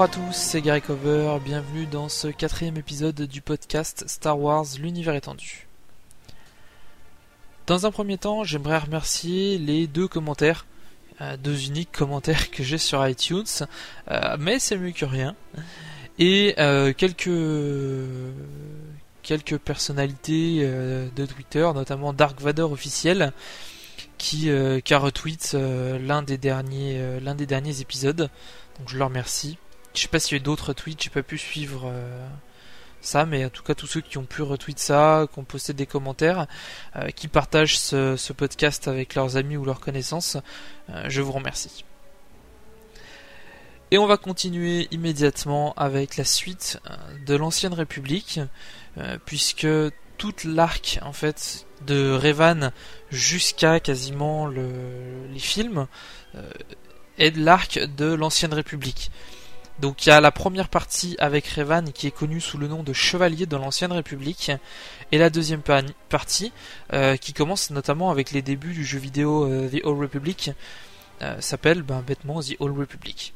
Bonjour à tous, c'est Gary Cover, bienvenue dans ce quatrième épisode du podcast Star Wars l'univers étendu. Dans un premier temps, j'aimerais remercier les deux commentaires, euh, deux uniques commentaires que j'ai sur iTunes, euh, mais c'est mieux que rien, et euh, quelques quelques personnalités de Twitter, notamment Dark Vador officiel, qui, qui a retweet l'un des derniers l'un des derniers épisodes. Donc je leur remercie. Je sais pas s'il y a d'autres tweets, j'ai pas pu suivre euh, ça, mais en tout cas tous ceux qui ont pu retweet ça, qui ont posté des commentaires, euh, qui partagent ce, podcast avec leurs amis ou leurs connaissances, euh, je vous remercie. Et on va continuer immédiatement avec la suite de l'ancienne République, puisque toute l'arc en fait de Revan jusqu'à quasiment les films est l'arc de l'ancienne République. Donc il y a la première partie avec Revan qui est connue sous le nom de Chevalier de l'Ancienne République et la deuxième partie euh, qui commence notamment avec les débuts du jeu vidéo euh, The Old Republic euh, s'appelle ben, bêtement The Old Republic.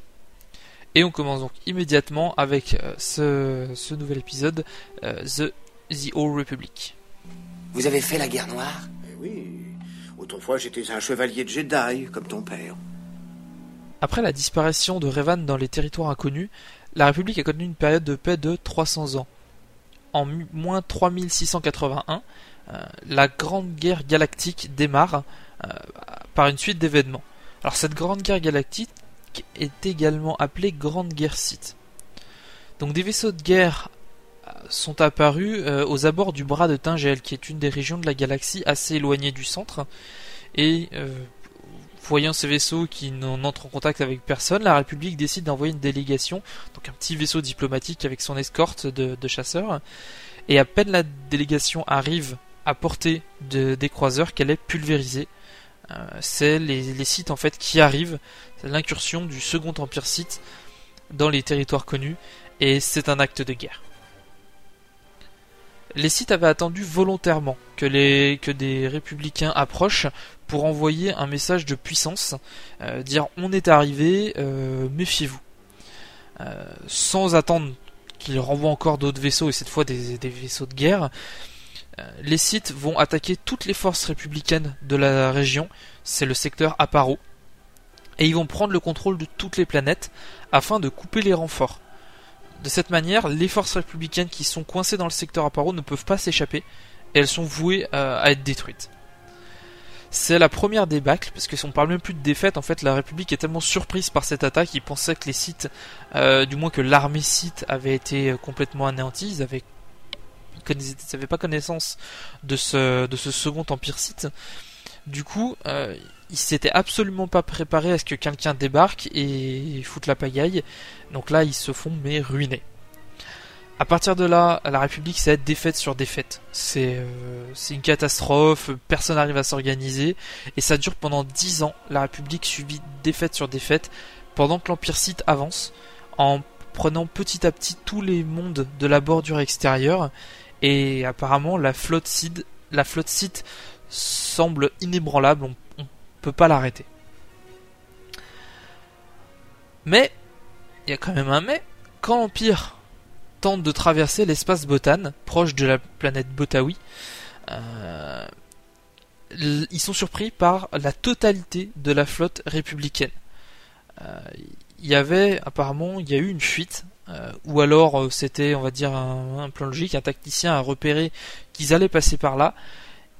Et on commence donc immédiatement avec ce, nouvel épisode The, The Old Republic. Vous avez fait la guerre noire? Eh Oui, autrefois j'étais un chevalier de Jedi comme ton père. Après la disparition de Revan dans les territoires inconnus, la République a connu une période de paix de 300 ans. En moins 3681, euh, la Grande Guerre Galactique démarre euh, par une suite d'événements. Alors cette Grande Guerre Galactique est également appelée Grande Guerre Sith. Donc des vaisseaux de guerre euh, sont apparus aux abords du bras de Tingel, qui est une des régions de la galaxie assez éloignée du centre, et Voyant ces vaisseaux qui n'entrent en contact avec personne, la République décide d'envoyer une délégation, donc un petit vaisseau diplomatique avec son escorte de, chasseurs. Et à peine la délégation arrive à portée des croiseurs qu'elle est pulvérisée. Euh, c'est les, sites en fait qui arrivent, c'est l'incursion du Second Empire Sith dans les territoires connus, et c'est un acte de guerre. Les sites avaient attendu volontairement les, que des républicains approchent pour envoyer un message de puissance, euh, dire on est arrivé, euh, méfiez-vous. Euh, sans attendre qu'ils renvoient encore d'autres vaisseaux, et cette fois des, vaisseaux de guerre, les sites vont attaquer toutes les forces républicaines de la région, c'est le secteur Aparo, et ils vont prendre le contrôle de toutes les planètes afin de couper les renforts. De cette manière, les forces républicaines qui sont coincées dans le secteur Aparo ne peuvent pas s'échapper, et elles sont vouées à être détruites. C'est la première débâcle, parce qu'on parle même plus de défaite, en fait la République est tellement surprise par cette attaque, ils pensaient que les sites, euh, du moins que l'armée site avait été euh, complètement anéantie, ils avaient, ils pas connaissance de ce, de ce second empire site. Du coup, euh, ils s'étaient absolument pas préparés à ce que quelqu'un débarque et foute la pagaille, donc là ils se font mais ruiner. À partir de là, la République, c'est défaite sur défaite. C'est euh, une catastrophe, personne n'arrive à s'organiser, et ça dure pendant 10 ans. La République subit défaite sur défaite, pendant que l'Empire Sith avance, en prenant petit à petit tous les mondes de la bordure extérieure, et apparemment la flotte Sith, la flotte Sith semble inébranlable, on, ne peut pas l'arrêter. Mais, il y a quand même un mais, quand l'Empire de traverser l'espace Botan, proche de la planète Botawi. Euh, ils sont surpris par la totalité de la flotte républicaine. Euh, il y avait apparemment, il y a eu une fuite, euh, ou alors c'était, on va dire, un, plan logique, un tacticien a repéré qu'ils allaient passer par là,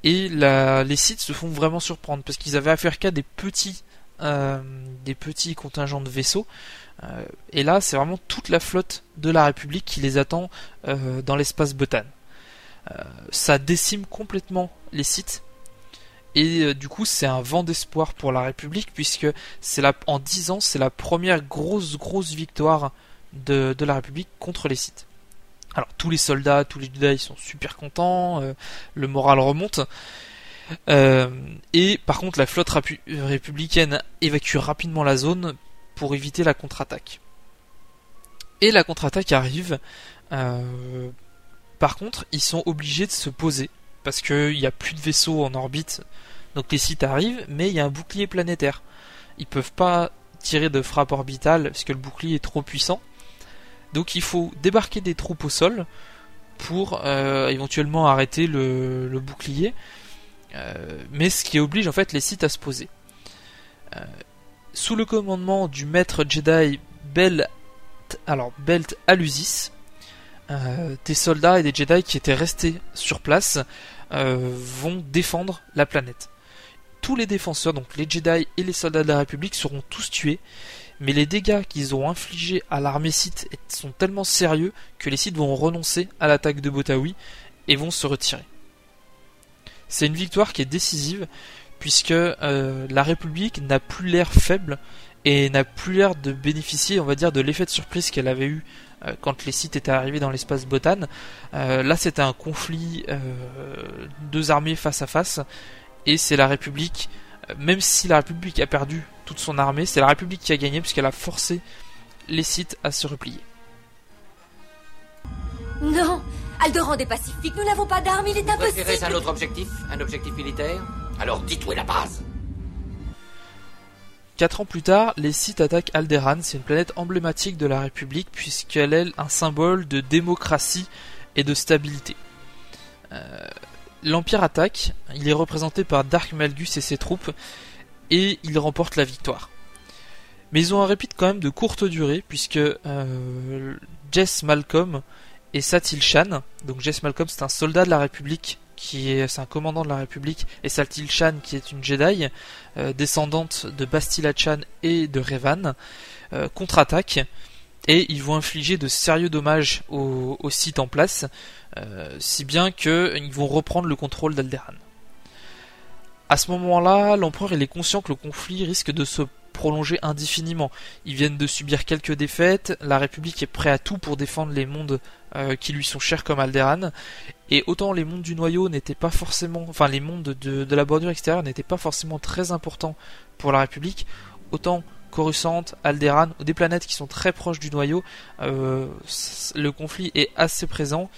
et les sites se font vraiment surprendre parce qu'ils avaient affaire qu'à des petits, des petits contingents de vaisseaux euh, et là, c'est vraiment toute la flotte de la République qui les attend euh, dans l'espace Botan. Euh, ça décime complètement les sites. Et du coup, c'est un vent d'espoir pour la République, puisque c'est en 10 ans, c'est la première grosse, grosse victoire de, la République contre les sites. Alors, tous les soldats, tous les Jedi sont super contents, le moral remonte. Et par contre, la flotte républicaine évacue rapidement la zone pour éviter la contre-attaque. Et la contre-attaque arrive. Euh, par contre, ils sont obligés de se poser parce qu'il n'y a plus de vaisseaux en orbite. Donc les sites arrivent, mais il y a un bouclier planétaire. Ils peuvent pas tirer de frappe orbitale parce que le bouclier est trop puissant. Donc il faut débarquer des troupes au sol pour euh, éventuellement arrêter le, bouclier, euh, mais ce qui oblige en fait les sites à se poser. Euh, sous le commandement du maître Jedi Belt, alors Belt Alusis, des soldats et des Jedi qui étaient restés sur place vont défendre la planète. Tous les défenseurs, donc les Jedi et les soldats de la République, seront tous tués mais les dégâts qu'ils ont infligés à l'armée Sith sont tellement sérieux que les Sith vont renoncer à l'attaque de Botawi et vont se retirer. C'est une victoire qui est décisive puisque euh, la République n'a plus l'air faible et n'a plus l'air de bénéficier, on va dire, de l'effet de surprise qu'elle avait eu euh, quand les Sith étaient arrivés dans l'espace Botan. Euh, là, c'était un conflit deux armées face à face et c'est la République même si la République a perdu toute son armée, c'est la République qui a gagné puisqu'elle a forcé les sites à se replier. Non Alderan est pacifique, nous n'avons pas d'armes, il est impossible Vous un autre objectif Un objectif militaire? Alors dites où est la base Quatre ans plus tard, les sites attaquent Alderan, c'est une planète emblématique de la République puisqu'elle est un symbole de démocratie et de stabilité. Euh, L'Empire attaque, il est représenté par Dark Malgus et ses troupes, et il remporte la victoire. Mais ils ont un répit quand même de courte durée, puisque euh, Jess Malcolm et Satil Shan, donc Jess Malcolm c'est un soldat de la République, qui est, c'est un commandant de la République, et Satil Shan qui est une Jedi, euh, descendante de Bastila Chan et de Revan, euh, contre-attaque, et ils vont infliger de sérieux dommages au, au site en place, euh, si bien qu'ils vont reprendre le contrôle d'Alderan. À ce moment-là, l'empereur est conscient que le conflit risque de se prolonger indéfiniment. Ils viennent de subir quelques défaites, la République est prête à tout pour défendre les mondes euh, qui lui sont chers comme Alderan, et autant les mondes du noyau n'étaient pas forcément, enfin les mondes de, la bordure extérieure n'étaient pas forcément très importants pour la République, autant Coruscant, Alderan, des planètes qui sont très proches du noyau, euh, le conflit est assez présent,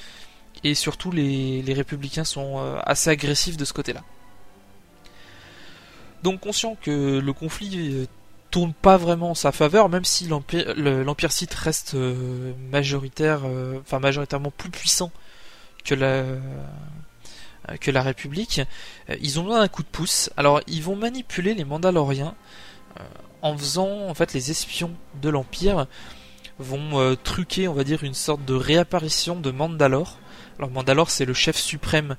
et surtout les, républicains sont euh, assez agressifs de ce côté-là. Donc conscient que le conflit tourne pas vraiment en sa faveur, même si l'Empire Sith reste euh, majoritaire, enfin majoritairement plus puissant que la la République, ils ont besoin d'un coup de pouce. Alors ils vont manipuler les Mandaloriens en faisant en fait les espions de l'Empire vont truquer, on va dire, une sorte de réapparition de Mandalore alors Mandalore c'est le chef suprême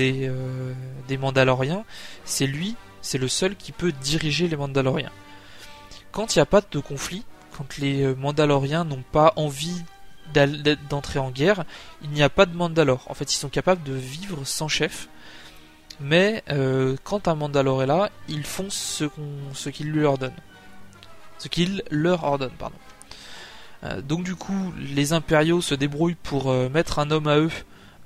euh, des Mandaloriens. C'est lui, c'est le seul qui peut diriger les Mandaloriens. Quand il n'y a pas de conflit, quand les euh, Mandaloriens n'ont pas envie d'entrer en guerre, il n'y a pas de Mandalore. En fait, ils sont capables de vivre sans chef. Mais euh, quand un Mandalore est là, ils font ce qu'il leur ordonne. Ce qu'il leur ordonne, pardon. donc du coup, les impériaux se débrouillent pour mettre un homme à eux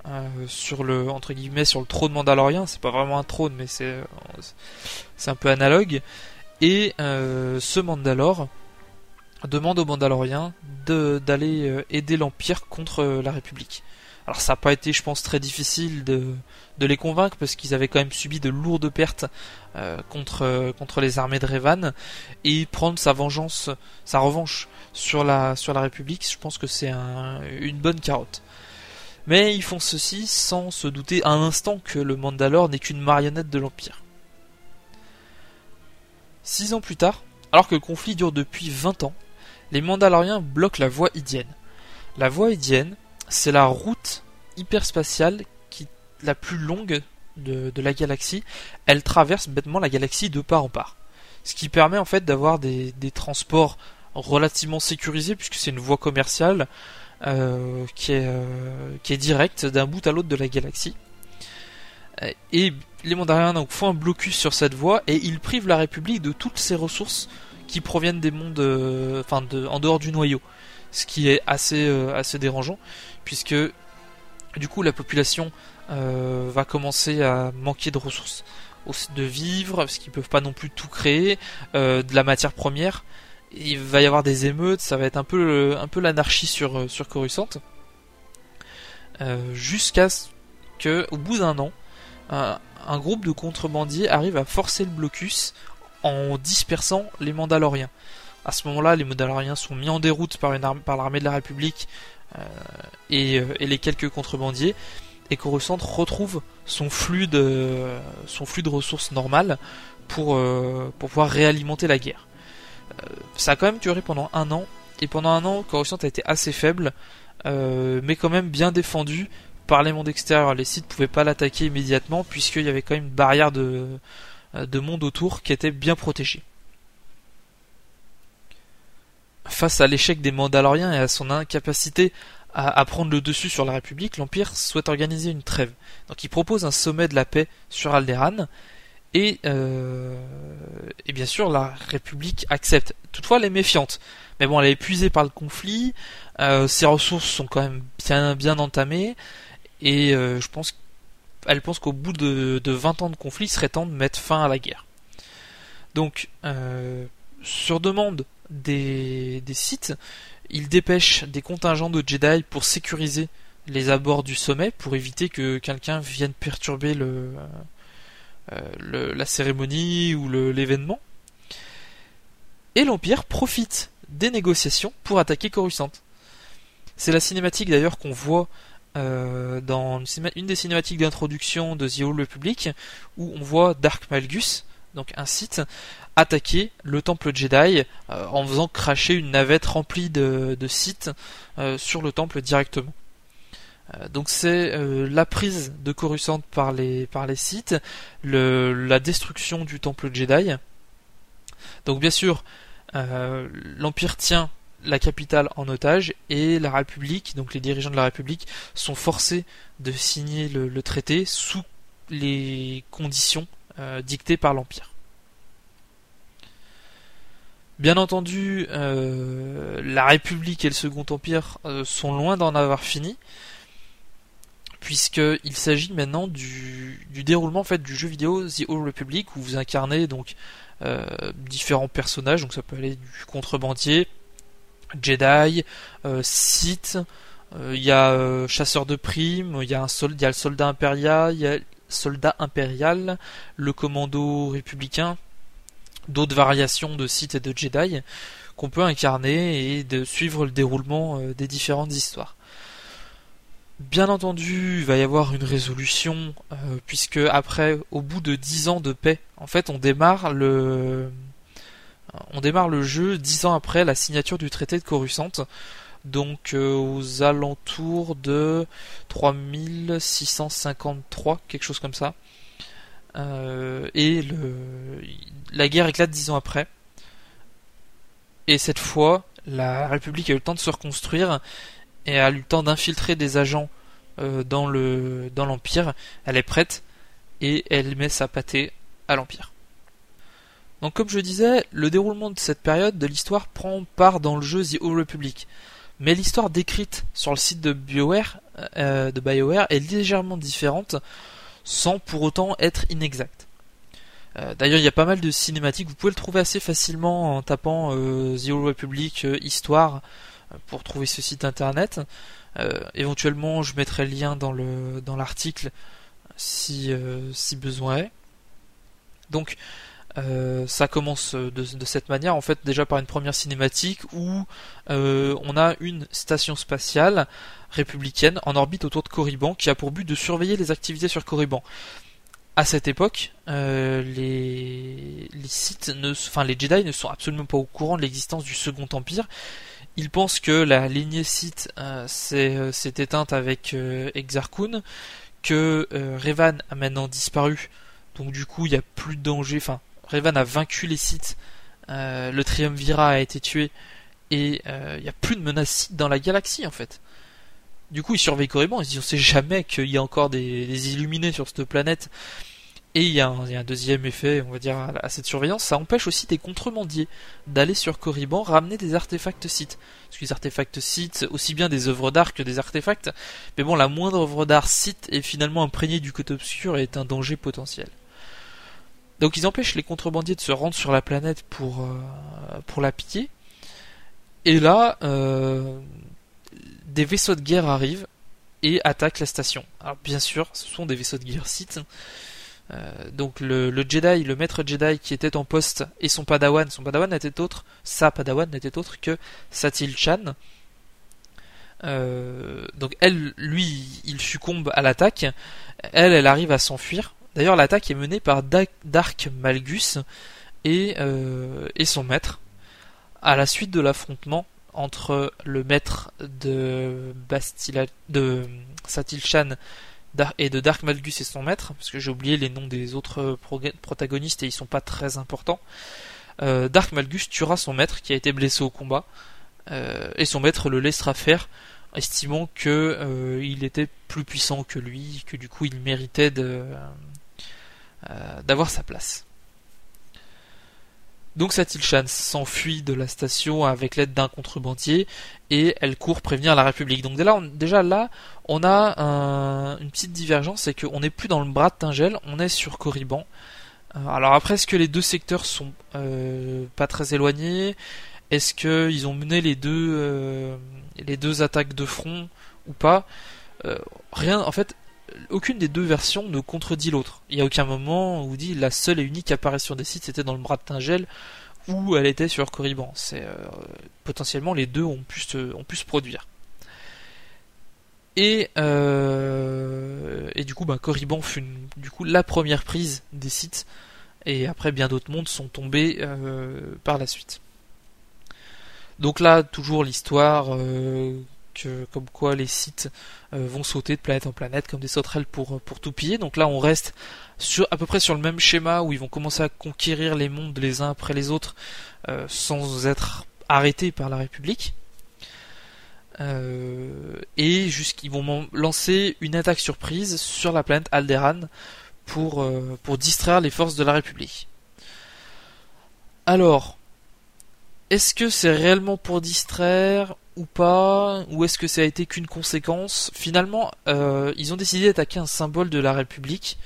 euh, sur le entre guillemets sur le trône mandalorien c'est pas vraiment un trône mais c'est un peu analogue et euh, ce Mandalore demande aux Mandaloriens d'aller euh, aider l'Empire contre la République. Alors ça n'a pas été, je pense, très difficile de, de les convaincre parce qu'ils avaient quand même subi de lourdes pertes contre, contre les armées de Revan et prendre sa vengeance, sa revanche sur la, sur la République, je pense que c'est une bonne carotte. Mais ils font ceci sans se douter un instant que le Mandalore n'est qu'une marionnette de l'Empire. Six ans plus tard, alors que le conflit dure depuis 20 ans, les Mandaloriens bloquent la voie Idienne. La voie Idienne, c'est la route hyperspatiale qui la plus longue de, la galaxie. Elle traverse bêtement la galaxie de part en part. Ce qui permet en fait d'avoir des, transports relativement sécurisés puisque c'est une voie commerciale euh, qui, est, euh, qui est direct d'un bout à l'autre de la galaxie. Euh, et les Mandaloriens donc, font un blocus sur cette voie et ils privent la République de toutes ses ressources qui proviennent des mondes, de, en dehors du noyau, ce qui est assez assez dérangeant puisque du coup la population va commencer à manquer de ressources, de vivre parce qu'ils peuvent pas non plus tout créer, de la matière première il va y avoir des émeutes, ça va être un peu, l'anarchie sur, euh, sur. Euh, jusqu'à ce que, au bout d'un an, un, groupe de contrebandiers arrive à forcer le blocus en dispersant les Mandaloriens. À ce moment-là, les Mandaloriens sont mis en déroute par, l'armée de la République et, et, les quelques contrebandiers, et Coruscant retrouve son flux de, ressources normales pour, pour pouvoir réalimenter la guerre. ça a quand même duré pendant un an, et pendant un an, Coruscant a été assez faible, mais quand même bien défendu par les mondes extérieurs. Les sites pouvaient pas l'attaquer immédiatement puisqu'il y avait quand même une barrière de, de monde autour qui était bien protégée. Face à l'échec des Mandaloriens et à son incapacité à, prendre le dessus sur la République, l'Empire souhaite organiser une trêve. Donc il propose un sommet de la paix sur Alderaan et, euh, bien sûr la République accepte. Toutefois elle est méfiante. Mais bon elle est épuisée par le conflit, euh, ses ressources sont quand même bien, bien entamées et euh, je pense elle pense qu'au bout de, 20 ans de conflit, il serait temps de mettre fin à la guerre. Donc, euh, sur demande des, sites, il dépêche des contingents de Jedi pour sécuriser les abords du sommet, pour éviter que quelqu'un vienne perturber euh, la cérémonie ou l'événement. Et l'Empire profite des négociations pour attaquer Coruscant. C'est la cinématique d'ailleurs qu'on voit euh, dans une, des cinématiques d'introduction de The Old Republic où on voit Dark Malgus, donc un site, attaquer le temple Jedi euh, en faisant cracher une navette remplie de, sites euh, sur le temple directement. donc c'est la prise de Coruscant par les, par la destruction du temple Jedi. Donc bien sûr, l'Empire tient la capitale en otage et la République, donc les dirigeants de la République, sont forcés de signer le, traité sous les conditions euh, dictées par l'Empire. Bien entendu, euh, la République et le Second Empire euh, sont loin d'en avoir fini, puisqu'il s'agit maintenant du, déroulement en fait du jeu vidéo The Old Republic où vous incarnez donc différents personnages, donc ça peut aller du contrebandier Jedi, euh, Sith, euh, il y a euh, chasseur de primes, il y a soldat, le soldat impérial, y a soldat impérial, le commando républicain, d'autres variations de Sith et de Jedi qu'on peut incarner et de suivre le déroulement des différentes histoires. Bien entendu, il va y avoir une résolution, puisque après, au bout de 10 ans de paix, en fait, on démarre le, on démarre le jeu dix ans après la signature du traité de Coruscant, donc euh, aux alentours de 3653, quelque chose comme ça. Euh, et la guerre éclate dix ans après. Et cette fois, la République a eu le temps de se reconstruire et a eu le temps d'infiltrer des agents euh, dans l'Empire. Elle est prête et elle met sa pâtée à l'Empire. Donc comme je disais, le déroulement de cette période de l'histoire prend part dans le jeu The Old Republic. Mais l'histoire décrite sur le site de BioWare, euh, BioWare est légèrement différente, sans pour autant être inexacte. Euh, d'ailleurs, il y a pas mal de cinématiques, vous pouvez le trouver assez facilement en tapant euh, The Old Republic Histoire pour trouver ce site internet. éventuellement, je mettrai le lien dans le dans l'article si si besoin est. Donc, euh, ça commence de, cette manière, en fait, déjà par une première cinématique où euh, on a une station spatiale républicaine en orbite autour de Corriban qui a pour but de surveiller les activités sur Corriban. À cette époque, euh, les, les sites ne, enfin les Jedi ne sont absolument pas au courant de l'existence du Second Empire. Ils pensent que la lignée Sith s'est éteinte avec Exar Kun, que Revan a maintenant disparu, donc du coup il n'y a plus de danger, enfin Revan a vaincu les sites, euh, le Triumvirat a été tué, et il euh, n'y a plus de menaces dans la galaxie en fait. Du coup, ils surveillent Corriban, ils se disent on sait jamais qu'il y a encore des, illuminés sur cette planète. Et il y, a un deuxième effet, on va dire, à, cette surveillance, ça empêche aussi des contrebandiers d'aller sur Corriban ramener des artefacts sites. Parce que les artefacts sites, aussi bien des œuvres d'art que des artefacts, mais bon, la moindre œuvre d'art site est finalement imprégnée du côté obscur et est un danger potentiel. Donc ils empêchent les contrebandiers de se rendre sur la planète pour, euh, la piller. Et là, euh, des vaisseaux de guerre arrivent et attaquent la station. Alors bien sûr, ce sont des vaisseaux de guerre Sith. Euh, donc le, Jedi, le maître Jedi qui était en poste et son Padawan, son Padawan n'était autre, sa Padawan n'était autre que Satil Chan. Donc elle, lui, il succombe à l'attaque. Elle, elle arrive à s'enfuir. D'ailleurs, l'attaque est menée par Dark Malgus et, euh, et son maître. À la suite de l'affrontement entre le maître de Bastila, et de Dark Malgus et son maître, parce que j'ai oublié les noms des autres protagonistes et ils sont pas très importants. Euh, Dark Malgus tuera son maître qui a été blessé au combat, euh, et son maître le laissera faire, estimant que euh, il était plus puissant que lui, que du coup il méritait de, d'avoir sa place. Donc Satil-Chan s'enfuit de la station avec l'aide d'un contrebandier et elle court prévenir la République. Donc déjà, là, on a une petite divergence, c'est qu'on n'est plus dans le bras de Tingel, on est sur Corriban. Euh, alors après, est-ce que les deux secteurs sont euh, pas très éloignés? Est-ce qu'ils ont mené les deux, euh, les deux attaques de front ou pas? Rien, en fait, aucune des deux versions ne contredit l'autre. Il n'y a aucun moment où dit la seule et unique apparition des sites c'était dans le bras de Tingel ou elle était sur Corriban. C'est euh, potentiellement les deux ont pu se, produire. Et, euh, et du coup, bah, Corriban fut du coup la première prise des sites, et après bien d'autres mondes sont tombés euh, par la suite. Donc là, toujours l'histoire comme quoi les sites euh, vont sauter de planète en planète comme des sauterelles pour, euh, tout piller. Donc là on reste à peu près sur le même schéma où ils vont commencer à conquérir les mondes les uns après les autres euh, sans être arrêtés par la République. et jusqu'ils vont lancer une attaque surprise sur la planète Alderan pour distraire les forces de la République. Alors, est-ce que c'est réellement pour distraire ou pas Ou est-ce que ça a été qu'une conséquence? Finalement, euh, ils ont décidé d'attaquer un symbole de la République.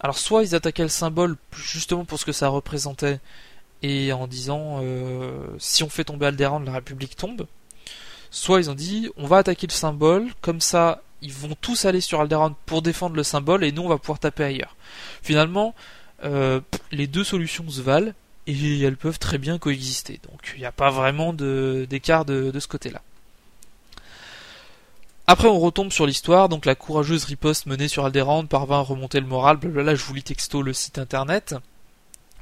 Alors soit ils attaquaient le symbole justement pour ce que ça représentait, et en disant euh, si on fait tomber Alderan, la République tombe. Soit ils ont dit on va attaquer le symbole, comme ça ils vont tous aller sur Alderan pour défendre le symbole, et nous on va pouvoir taper ailleurs. Finalement, euh, les deux solutions se valent, et elles peuvent très bien coexister. Donc il n'y a pas vraiment d'écart de, ce côté-là. Après, on retombe sur l'histoire. Donc, la courageuse riposte menée sur Alderaan parvint à remonter le moral. Blablabla, je vous lis texto le site internet.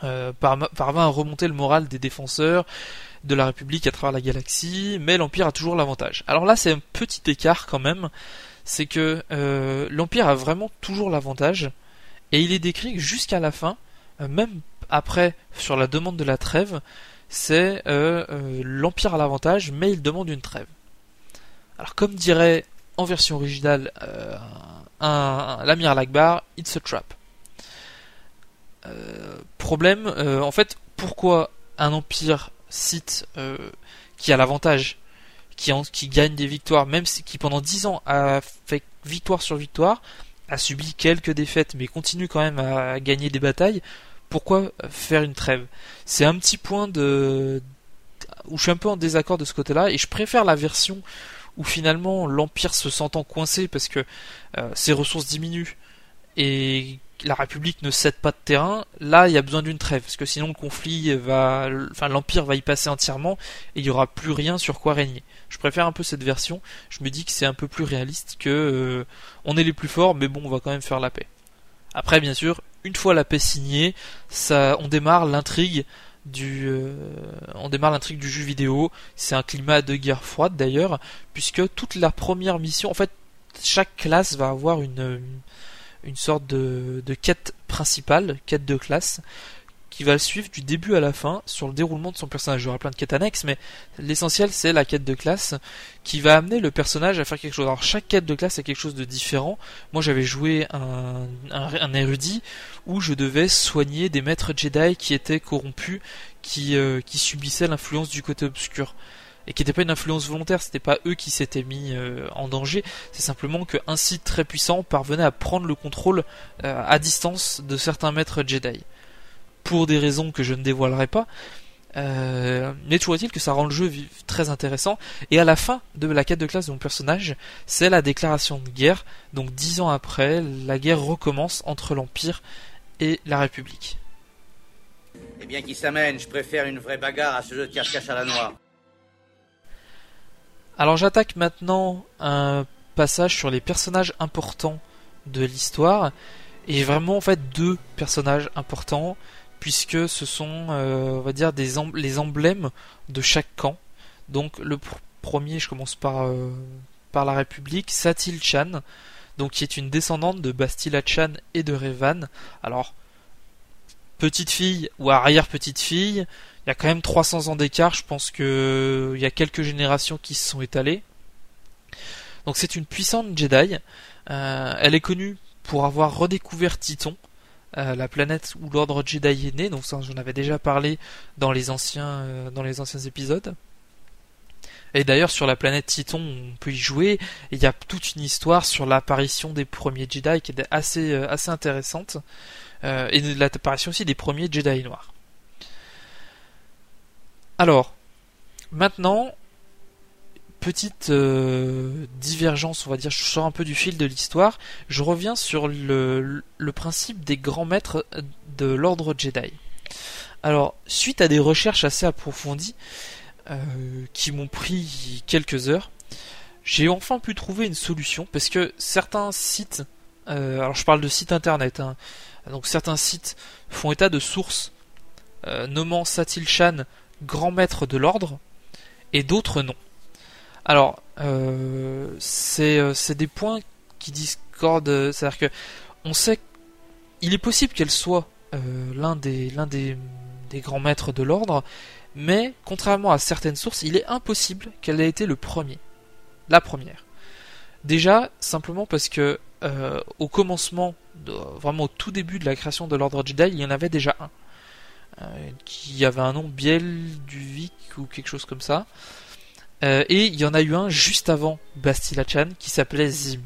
Euh, parvint à remonter le moral des défenseurs de la République à travers la galaxie, mais l'Empire a toujours l'avantage. Alors là, c'est un petit écart quand même. C'est que euh, l'Empire a vraiment toujours l'avantage, et il est décrit jusqu'à la fin, euh, même après, sur la demande de la trêve, c'est euh, euh, l'Empire à l'avantage, mais il demande une trêve. Alors comme dirait en version originale euh, l'Amir Lagbar, it's a trap. problème, en fait, pourquoi un empire cite qui a l'avantage, qui, qui, gagne des victoires, même si qui pendant 10 ans a fait victoire sur victoire, a subi quelques défaites, mais continue quand même à gagner des batailles, pourquoi faire une trêve? C'est un petit point de où je suis un peu en désaccord de ce côté-là et je préfère la version où finalement l'empire se sentant coincé parce que euh, ses ressources diminuent et la République ne cède pas de terrain, là il y a besoin d'une trêve, parce que sinon le conflit va, enfin l'empire va y passer entièrement et il y aura plus rien sur quoi régner. Je préfère un peu cette version. Je me dis que c'est un peu plus réaliste que euh, on est les plus forts, mais bon on va quand même faire la paix. Après bien sûr une fois la paix signée, ça, on démarre l'intrigue du, euh, on démarre l'intrigue du jeu vidéo. C'est un climat de guerre froide d'ailleurs, puisque toute la première mission, en fait, chaque classe va avoir une, une sorte de, de quête principale, quête de classe, qui va le suivre du début à la fin sur le déroulement de son personnage. Il y aura plein de quêtes annexes, mais l'essentiel c'est la quête de classe qui va amener le personnage à faire quelque chose. Alors chaque quête de classe est quelque chose de différent. Moi j'avais joué un, érudit où je devais soigner des maîtres Jedi qui étaient corrompus, qui, euh, subissaient l'influence du côté obscur et qui n'était pas une influence volontaire, c'était pas eux qui s'étaient mis euh, en danger, c'est simplement qu'un site très puissant parvenait à prendre le contrôle euh, à distance de certains maîtres Jedi pour des raisons que je ne dévoilerai pas, Euh, mais toujours est-il que ça rend le jeu très intéressant. Et à la fin de la quête de classe de mon personnage, c'est la déclaration de guerre. Donc dix ans après, la guerre recommence entre l'Empire et la République. Eh bien, qui s'amène, je préfère une vraie bagarre à ce jeu de cache-cache à la noire. Alors j'attaque maintenant un passage sur les personnages importants de l'histoire. Et vraiment en fait deux personnages importants puisque ce sont, euh, les emblèmes de chaque camp. Donc le premier, je commence par, euh, la République, Satil Chan, donc qui est une descendante de Bastila Chan et de Revan. Alors, petite fille ou arrière petite fille, il y a quand même 300 ans d'écart, je pense que il y a quelques générations qui se sont étalées. Donc c'est une puissante Jedi. Euh, elle est connue pour avoir redécouvert Titon, euh, la planète où l'ordre Jedi est né. Donc ça, j'en avais déjà parlé dans les anciens, euh, dans les anciens épisodes. Et d'ailleurs sur la planète Titon, on peut y jouer. Il y a toute une histoire sur l'apparition des premiers Jedi qui est euh, assez intéressante et l'apparition aussi des premiers Jedi noirs. Alors maintenant, petite euh, divergence, on va dire, je sors un peu du fil de l'histoire, je reviens sur le, principe des grands maîtres de l'ordre Jedi. Alors, suite à des recherches assez approfondies, euh, qui m'ont pris quelques heures, j'ai enfin pu trouver une solution, parce que certains sites, euh, alors je parle de sites internet, hein, donc certains sites font état de sources nommant Satil Shan grand maître de l'ordre, et d'autres non. Alors, euh, euh, c'est des points qui discordent. C'est-à-dire que on sait qu'il est possible qu'elle soit euh, l'un des, grands maîtres de l'ordre, mais contrairement à certaines sources, il est impossible qu'elle ait été le premier, la première. Déjà, simplement parce que au commencement, vraiment au tout début de la création de l'ordre Jedi, il y en avait déjà un. qui avait un nom Biel du Vic ou quelque chose comme ça. Euh, et il y en a eu un juste avant Bastila Chan qui s'appelait Zim.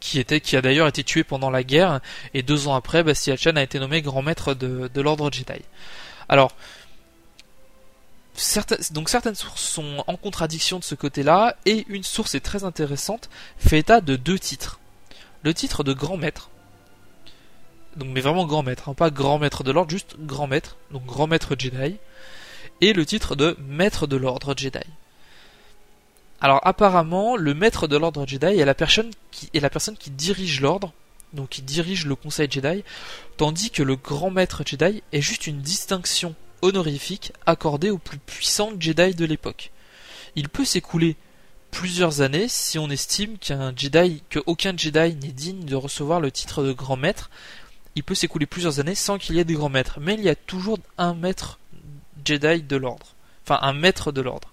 Qui, était, qui a d'ailleurs été tué pendant la guerre, et deux ans après, Bastila Chan a été nommé grand maître de, l'ordre Jedi. Alors, certaines, sources sont en contradiction de ce côté-là, et une source est très intéressante, fait état de deux titres. Le titre de grand maître, donc mais vraiment grand maître, hein, pas grand maître de l'ordre, juste grand maître, donc grand maître Jedi, et le titre de maître de l'ordre Jedi. Alors apparemment, le maître de l'ordre Jedi est la personne qui, est la personne qui dirige l'ordre, donc qui dirige le conseil Jedi, tandis que le grand maître Jedi est juste une distinction honorifique accordée aux plus puissants Jedi de l'époque. Il peut s'écouler plusieurs années si on estime qu'un Jedi, que aucun Jedi n'est digne de recevoir le titre de grand maître. Il peut s'écouler plusieurs années sans qu'il y ait de grand maître, mais il y a toujours un maître Jedi de l'ordre. Enfin, un maître de l'ordre.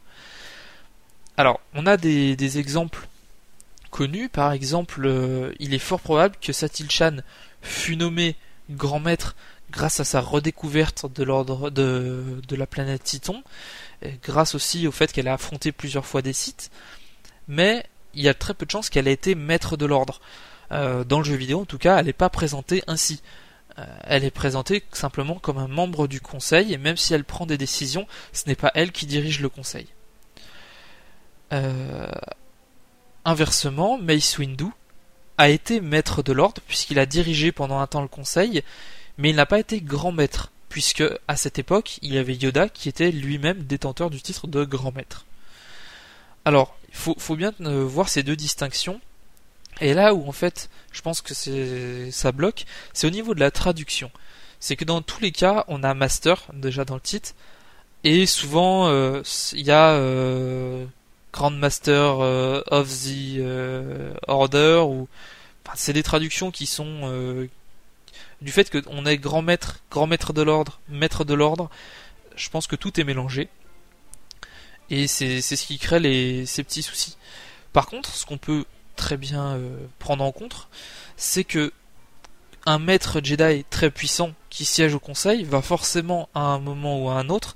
Alors, on a des, exemples connus. Par exemple, euh, il est fort probable que Satil Chan fut nommé grand maître grâce à sa redécouverte de l'ordre de, la planète Titon, grâce aussi au fait qu'elle a affronté plusieurs fois des sites. Mais il y a très peu de chances qu'elle ait été maître de l'ordre. Euh, dans le jeu vidéo, en tout cas, elle n'est pas présentée ainsi. Euh, elle est présentée simplement comme un membre du conseil, et même si elle prend des décisions, ce n'est pas elle qui dirige le conseil. Euh, inversement, Mace a été maître de l'ordre, puisqu'il a dirigé pendant un temps le conseil, mais il n'a pas été grand maître, puisque à cette époque, il y avait Yoda qui était lui-même détenteur du titre de grand maître. Alors, il faut bien euh, voir ces deux distinctions, et là où en fait, je pense que c'est ça bloque, c'est au niveau de la traduction. C'est que dans tous les cas, on a master déjà dans le titre, et souvent euh, il y a euh, Grand Master euh, of the Order ou c'est des traductions qui sont du fait qu'on est grand maître, grand maître de l'ordre, maître de l'ordre. Je pense que tout est mélangé et c'est ce qui crée les, ces petits soucis. Par contre, ce qu'on peut très bien euh, prendre en compte, c'est que un maître Jedi très puissant qui siège au conseil va forcément à un moment ou à un autre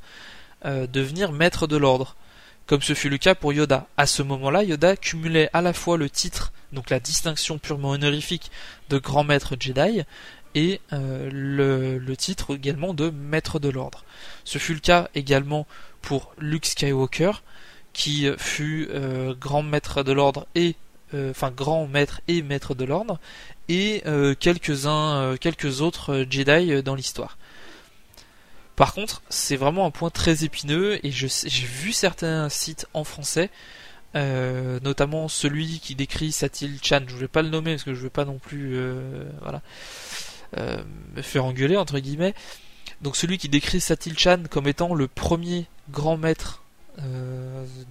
euh, devenir maître de l'ordre, comme ce fut le cas pour Yoda. À ce moment-là, Yoda cumulait à la fois le titre, donc la distinction purement honorifique de grand maître Jedi, et le, le, titre également de Maître de l'Ordre. Ce fut le cas également pour Luke Skywalker, qui fut grand maître de l'ordre et enfin grand maître et maître de l'ordre, et quelques-uns, quelques autres Jedi dans l'histoire. Par contre, c'est vraiment un point très épineux et j'ai vu certains sites en français, euh, notamment celui qui décrit Satil Chan. Je ne vais pas le nommer parce que je ne veux pas non plus, euh, voilà, euh, me faire engueuler entre guillemets. Donc celui qui décrit Satil Chan comme étant le premier grand maître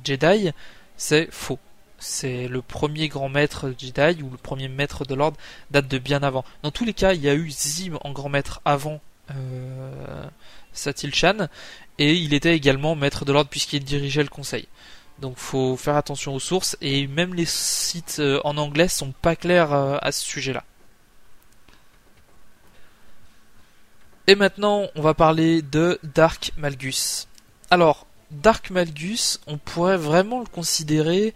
Jedi, c'est faux. C'est le premier grand maître Jedi ou le premier maître de l'ordre date de bien avant. Dans tous les cas, il y a eu Zim en grand maître avant Satil Chan, et il était également maître de l'ordre puisqu'il dirigeait le conseil. Donc faut faire attention aux sources, et même les sites euh, en anglais sont pas clairs euh, à ce sujet-là. Et maintenant, on va parler de Dark Malgus. Alors, Dark Malgus, on pourrait vraiment le considérer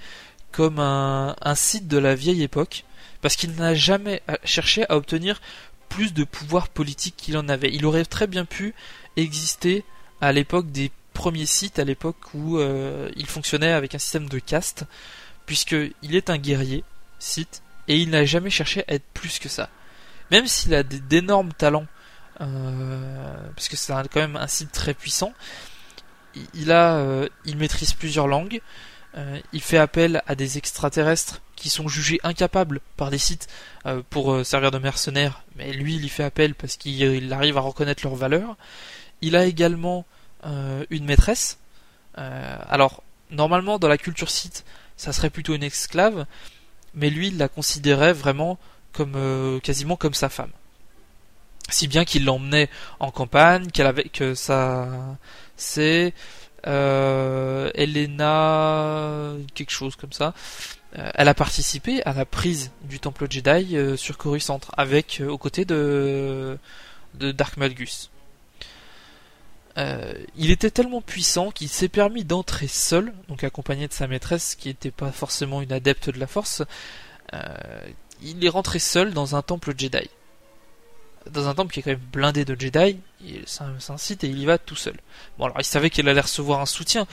comme un, site de la vieille époque, parce qu'il n'a jamais euh, cherché à obtenir plus de pouvoir politique qu'il en avait. Il aurait très bien pu exister à l'époque des premiers sites, à l'époque où euh, il fonctionnait avec un système de caste, puisqu'il est un guerrier, site, et il n'a jamais cherché à être plus que ça. Même s'il a d'énormes talents, euh, parce que c'est quand même un site très puissant, il, a, euh, il maîtrise plusieurs langues, il fait appel à des extraterrestres qui sont jugés incapables par des sites pour servir de mercenaires, mais lui il y fait appel parce qu'il arrive à reconnaître leurs valeurs. Il a également euh, une maîtresse. Euh, alors, normalement, dans la culture site, ça serait plutôt une esclave, mais lui, il la considérait vraiment comme euh, quasiment comme sa femme. Si bien qu'il l'emmenait en campagne, qu'elle avait que ça, c'est Elena quelque chose comme ça. elle a participé à la prise du temple Jedi sur Coruscant avec aux côtés de de Dark Malgus. Euh, il était tellement puissant qu'il s'est permis d'entrer seul, donc accompagné de sa maîtresse qui n'était pas forcément une adepte de la force. Euh, il est rentré seul dans un temple Jedi. Dans un temple qui est quand même blindé de Jedi, c'est un, site et il y va tout seul. Bon alors il savait qu'il allait recevoir un soutien,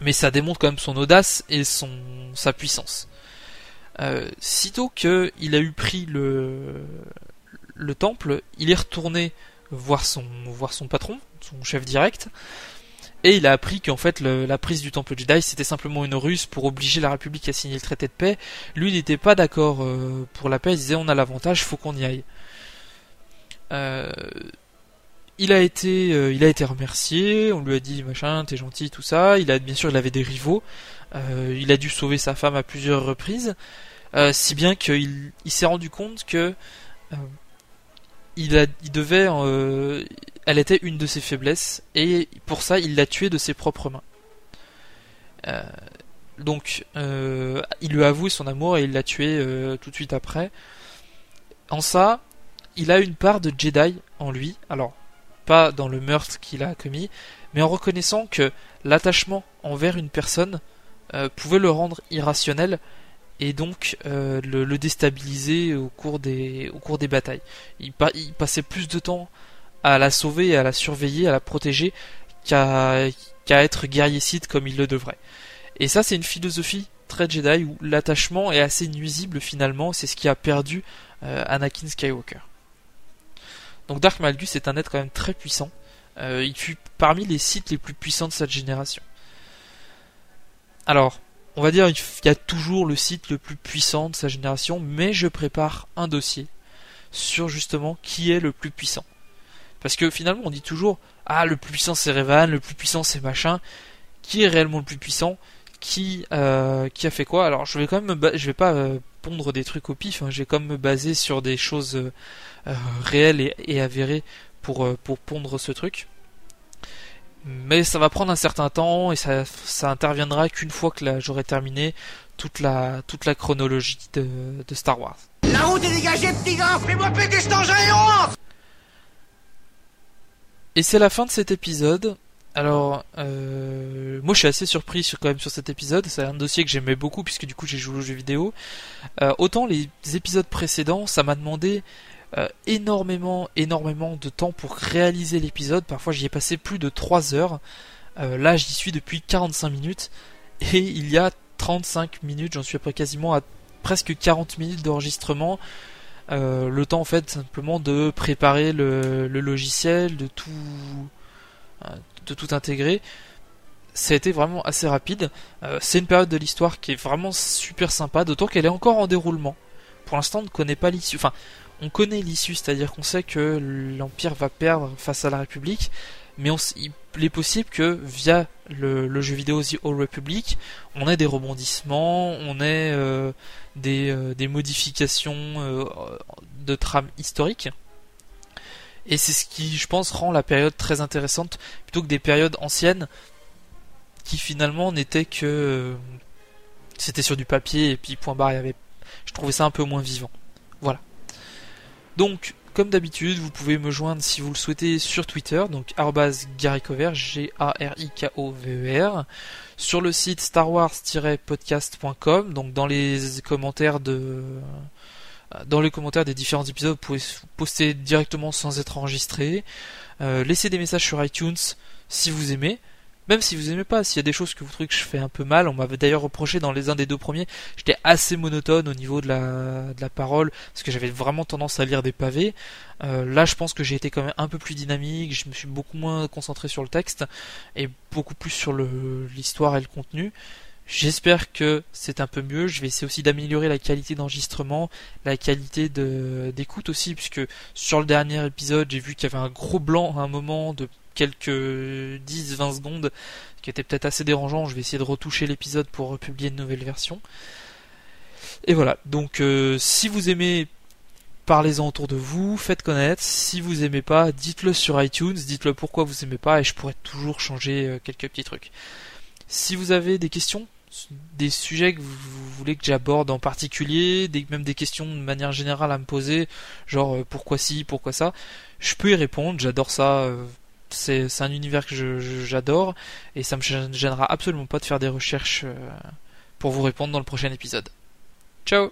mais ça démontre quand même son audace et son sa puissance. Euh, sitôt qu'il a eu pris le le temple, il est retourné voir son voir son patron, son chef direct. Et il a appris qu'en fait la prise du temple Jedi c'était simplement une ruse pour obliger la République à signer le traité de paix. Lui n'était pas d'accord euh, pour la paix, il disait on a l'avantage, faut qu'on y aille. Euh, il a été, euh, il a été remercié, on lui a dit machin, t'es gentil, tout ça. Il a bien sûr, il avait des rivaux. il a dû sauver sa femme à plusieurs reprises, si bien qu'il il, s'est rendu compte que il, a, il devait, elle était une de ses faiblesses, et pour ça, il l'a tuée de ses propres mains. Euh, donc, euh, il lui a avoué son amour et il l'a tuée euh, tout de suite après. En ça, il a une part de Jedi en lui, alors pas dans le meurtre qu'il a commis, mais en reconnaissant que l'attachement envers une personne pouvait le rendre irrationnel et donc le, le, déstabiliser au cours des, batailles. Il, passait plus de temps à la sauver, à la surveiller, à la protéger, qu'à être guerrier Sith comme il le devrait. Et ça, c'est une philosophie très Jedi où l'attachement est assez nuisible finalement, c'est ce qui a perdu euh, Anakin Skywalker. Donc Dark Malgus est un être quand même très puissant. Euh, il fut parmi les Sith les plus puissants de cette génération. Alors, on va dire il y a toujours le Sith le plus puissant de sa génération, mais je prépare un dossier sur justement qui est le plus puissant. Parce que finalement, on dit toujours Ah, le plus puissant c'est Revan, le plus puissant c'est machin. Qui est réellement le plus puissant? Qui, euh, qui a fait quoi? Alors, je vais quand même je vais pas euh, pondre des trucs au pif, hein. quand même me baser sur des choses euh, réelles et, avérées pour, pour pondre ce truc. Mais ça va prendre un certain temps et ça, ça interviendra qu'une fois que j'aurai terminé toute la, toute la chronologie de, de Star Wars. La route est dégagée, petit gars Fais-moi péter cet engin et on et c'est la fin de cet épisode. Alors, euh, moi je suis assez surpris sur, quand même sur cet épisode. C'est un dossier que j'aimais beaucoup puisque du coup j'ai joué aux jeux vidéo. Euh, autant les épisodes précédents, ça m'a demandé euh, énormément, énormément de temps pour réaliser l'épisode. Parfois j'y ai passé plus de 3 heures. Là j'y suis depuis 45 minutes. Et il y a 35 minutes, j'en suis après quasiment à presque 40 minutes d'enregistrement. Le temps en fait simplement de préparer le logiciel, de tout, de tout intégrer ça a été vraiment assez rapide. Euh, c'est une période de l'histoire qui est vraiment super sympa, d'autant qu'elle est encore en déroulement. Pour l'instant, on ne connaît pas l'issue. Enfin, on connaît l'issue, c'est-à-dire qu'on sait que l'Empire va perdre face à la République, mais il est possible que via le, jeu vidéo The Old Republic, on ait des rebondissements, on ait euh, des, euh, des, modifications de trame historique. Et c'est ce qui, je pense, rend la période très intéressante, plutôt que des périodes anciennes qui finalement n'était que c'était sur du papier et puis point barre, il y avait je trouvais ça un peu moins vivant. Voilà. Donc comme d'habitude, vous pouvez me joindre si vous le souhaitez sur Twitter, donc @garicover G A R I K O V E sur le site starwars-podcast.com, donc dans les commentaires de dans les commentaires des différents épisodes, vous pouvez poster directement sans être enregistré. Euh, laissez des messages sur iTunes si vous aimez. Même si vous aimez pas, s'il y a des choses que vous trouvez que je fais un peu mal, on m'avait d'ailleurs reproché dans les uns des deux premiers, j'étais assez monotone au niveau de la, de la parole, parce que j'avais vraiment tendance à lire des pavés. Euh, là, je pense que j'ai été quand même un peu plus dynamique, je me suis beaucoup moins concentré sur le texte, et beaucoup plus sur l'histoire et le contenu. J'espère que c'est un peu mieux. Je vais essayer aussi d'améliorer la qualité d'enregistrement, la qualité d'écoute aussi, puisque sur le dernier épisode, j'ai vu qu'il y avait un gros blanc à un moment de quelques 10-20 secondes, qui était peut-être assez dérangeant. Je vais essayer de retoucher l'épisode pour publier une nouvelle version. Et voilà, donc euh, si vous aimez, parlez-en autour de vous, faites connaître. Si vous aimez pas, dites-le sur iTunes, dites-le pourquoi vous aimez pas, et je pourrais toujours changer euh, quelques petits trucs. Si vous avez des questions, des sujets que vous voulez que j'aborde en particulier, des, même des questions de manière générale à me poser, genre euh, pourquoi si, pourquoi ça, je peux y répondre, j'adore ça, c'est un univers que j'adore et ça me gênera absolument pas de faire des recherches euh, pour vous répondre dans le prochain épisode. Ciao